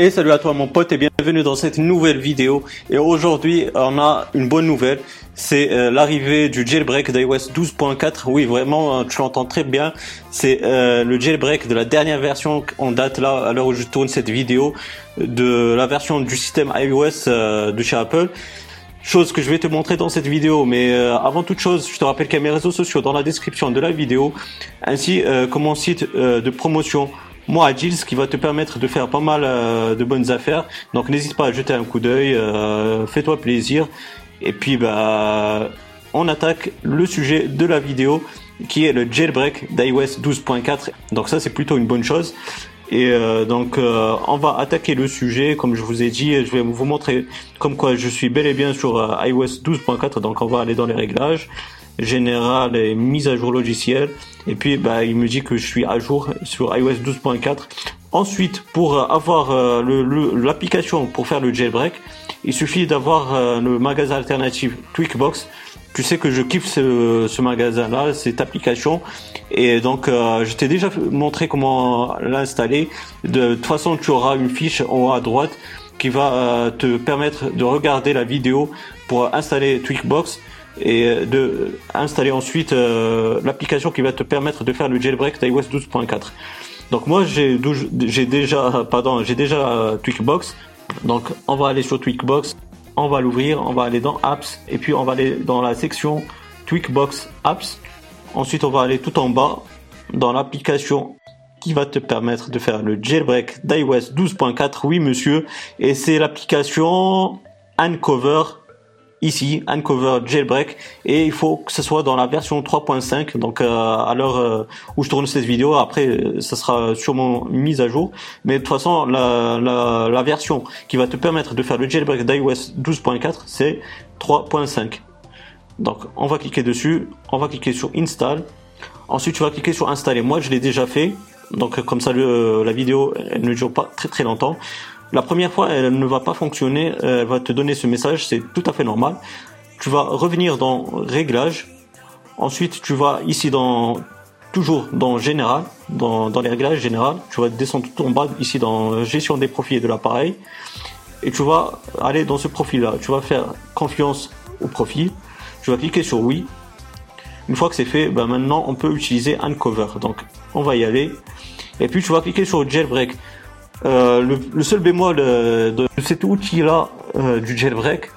Et salut à toi mon pote et bienvenue dans cette nouvelle vidéo. Et aujourd'hui on a une bonne nouvelle, c'est euh, l'arrivée du jailbreak d'iOS 12.4. Oui vraiment tu l'entends très bien, c'est euh, le jailbreak de la dernière version en date là à l'heure où je tourne cette vidéo de la version du système iOS euh, de chez Apple. Chose que je vais te montrer dans cette vidéo, mais avant toute chose, je te rappelle qu'il y a mes réseaux sociaux dans la description de la vidéo, ainsi que mon site de promotion moi ce qui va te permettre de faire pas mal euh, de bonnes affaires. Donc n'hésite pas à jeter un coup d'œil, euh, fais-toi plaisir. Et puis bah on attaque le sujet de la vidéo qui est le jailbreak d'iOS 12.4. Donc ça c'est plutôt une bonne chose. Et euh, donc on va attaquer le sujet, comme je vous ai dit, je vais vous montrer comme quoi je suis bel et bien sur iOS 12.4, donc on va aller dans les réglages général et mise à jour logiciel. Et puis bah, il me dit que je suis à jour sur iOS 12.4. Ensuite, pour avoir euh, l'application pour faire le jailbreak, il suffit d'avoir euh, le magasin alternatif Tweakbox. Tu sais que je kiffe ce, ce magasin-là, cette application. Et donc, euh, je t'ai déjà montré comment l'installer. De, toute façon, tu auras une fiche en haut à droite qui va te permettre de regarder la vidéo pour installer Tweakbox et de installer ensuite euh, l'application qui va te permettre de faire le jailbreak d'iOS 12.4. Donc moi j'ai j'ai déjà pardon j'ai déjà euh, Tweakbox. Donc on va aller sur Tweakbox, on va l'ouvrir, on va aller dans Apps et puis on va aller dans la section Tweakbox Apps. Ensuite on va aller tout en bas dans l'application qui va te permettre de faire le jailbreak d'iOS 12.4. Oui monsieur, et c'est l'application Uncover ici Uncover Jailbreak. Et il faut que ce soit dans la version 3.5 donc euh, à l'heure euh, où je tourne cette vidéo. Après ça sera sûrement mise à jour. Mais de toute façon la, la, la version qui va te permettre de faire le jailbreak d'iOS 12.4 c'est 3.5 donc on va cliquer dessus. On va cliquer sur install. Ensuite tu vas cliquer sur installer. Moi je l'ai déjà fait. Donc comme ça le, la vidéo elle ne dure pas très très longtemps la première fois, elle ne va pas fonctionner, elle va te donner ce message, c'est tout à fait normal. Tu vas revenir dans Réglages. Ensuite, tu vas ici dans toujours dans Général, dans, dans les réglages général. Tu vas descendre tout en bas ici dans Gestion des profils de l'appareil. Et tu vas aller dans ce profil-là. Tu vas faire confiance au profil. Tu vas cliquer sur oui. Une fois que c'est fait, ben maintenant on peut utiliser Uncover. Donc on va y aller. Et puis tu vas cliquer sur Jailbreak. Euh, le, seul bémol de, de cet outil-là euh, du jailbreak,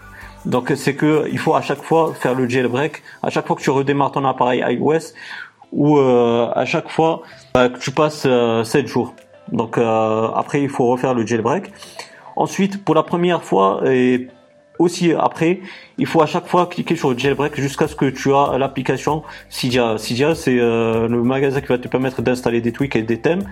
donc c'est que il faut à chaque fois faire le jailbreak, à chaque fois que tu redémarres ton appareil iOS ou euh, à chaque fois bah, que tu passes 7 jours. Donc après il faut refaire le jailbreak. Ensuite pour la première fois et aussi après, il faut à chaque fois cliquer sur jailbreak jusqu'à ce que tu as l'application Cydia. Cydia, c'est euh, le magasin qui va te permettre d'installer des tweaks et des thèmes.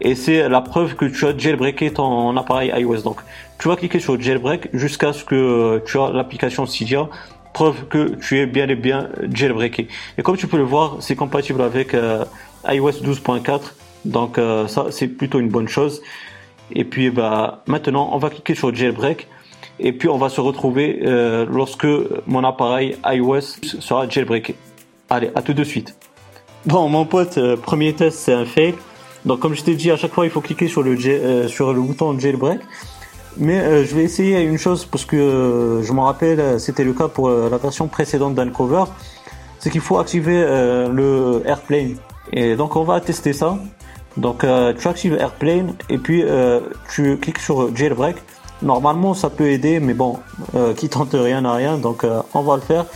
Et c'est la preuve que tu as jailbreaké ton appareil iOS. Donc, tu vas cliquer sur jailbreak jusqu'à ce que euh, tu as l'application Cydia preuve que tu es bien et bien jailbreaké. Et comme tu peux le voir, c'est compatible avec euh, iOS 12.4. Donc ça, c'est plutôt une bonne chose. Et puis bah maintenant, on va cliquer sur jailbreak et puis on va se retrouver euh, lorsque mon appareil iOS sera jailbreaké. Allez, à tout de suite. Bon, mon pote, euh, premier test, c'est un fail. Donc comme je t'ai dit, à chaque fois, il faut cliquer sur le, euh, sur le bouton jailbreak. Mais je vais essayer une chose parce que je m'en rappelle, c'était le cas pour la version précédente d'Uncover. C'est qu'il faut activer le Airplane. Et donc on va tester ça. Donc tu actives Airplane et puis tu cliques sur Jailbreak. Normalement, ça peut aider, mais bon, euh, qui tente rien à rien, donc euh, on va le faire.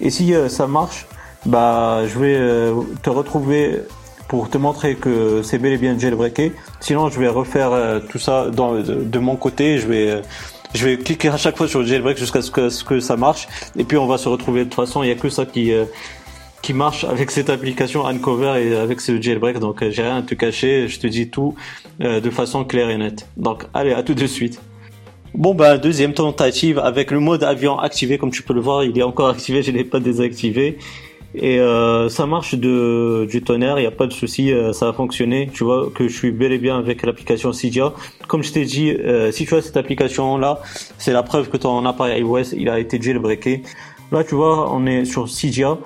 Et si euh, ça marche, bah, je vais te retrouver pour te montrer que c'est bel et bien jailbreaké. Sinon, je vais refaire tout ça de, mon côté. Je vais, je vais cliquer à chaque fois sur jailbreak jusqu'à ce que, ça marche. Et puis, on va se retrouver. De toute façon, il n'y a que ça qui, qui marche avec cette application Uncover et avec ce jailbreak. Donc, j'ai rien à te cacher. Je te dis tout de façon claire et nette. Donc, allez, à tout de suite. Bon bah deuxième tentative avec le mode avion activé. Comme tu peux le voir il est encore activé. Je l'ai pas désactivé. Et euh, ça marche de du tonnerre. Il n'y a pas de souci. Euh, ça a fonctionné. Tu vois que je suis bel et bien avec l'application Cydia. Comme je t'ai dit euh, si tu as cette application là c'est la preuve que ton appareil iOS il a été jailbreaké. Là tu vois on est sur Cydia.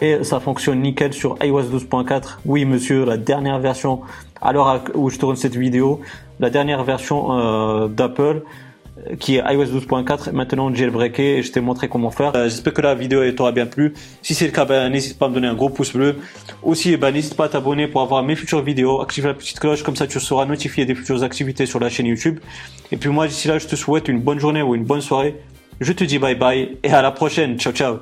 Et ça fonctionne nickel sur iOS 12.4 oui monsieur la dernière version à l'heure où je tourne cette vidéo la dernière version d'Apple qui est iOS 12.4 maintenant jailbreaké et je t'ai montré comment faire. Euh, j'espère que la vidéo t'aura bien plu. Si c'est le cas, ben, n'hésite pas à me donner un gros pouce bleu. Aussi, ben, n'hésite pas à t'abonner pour avoir mes futures vidéos. Active la petite cloche, comme ça tu seras notifié des futures activités sur la chaîne YouTube. Et puis moi, d'ici là, je te souhaite une bonne journée ou une bonne soirée. Je te dis bye bye et à la prochaine. Ciao, ciao.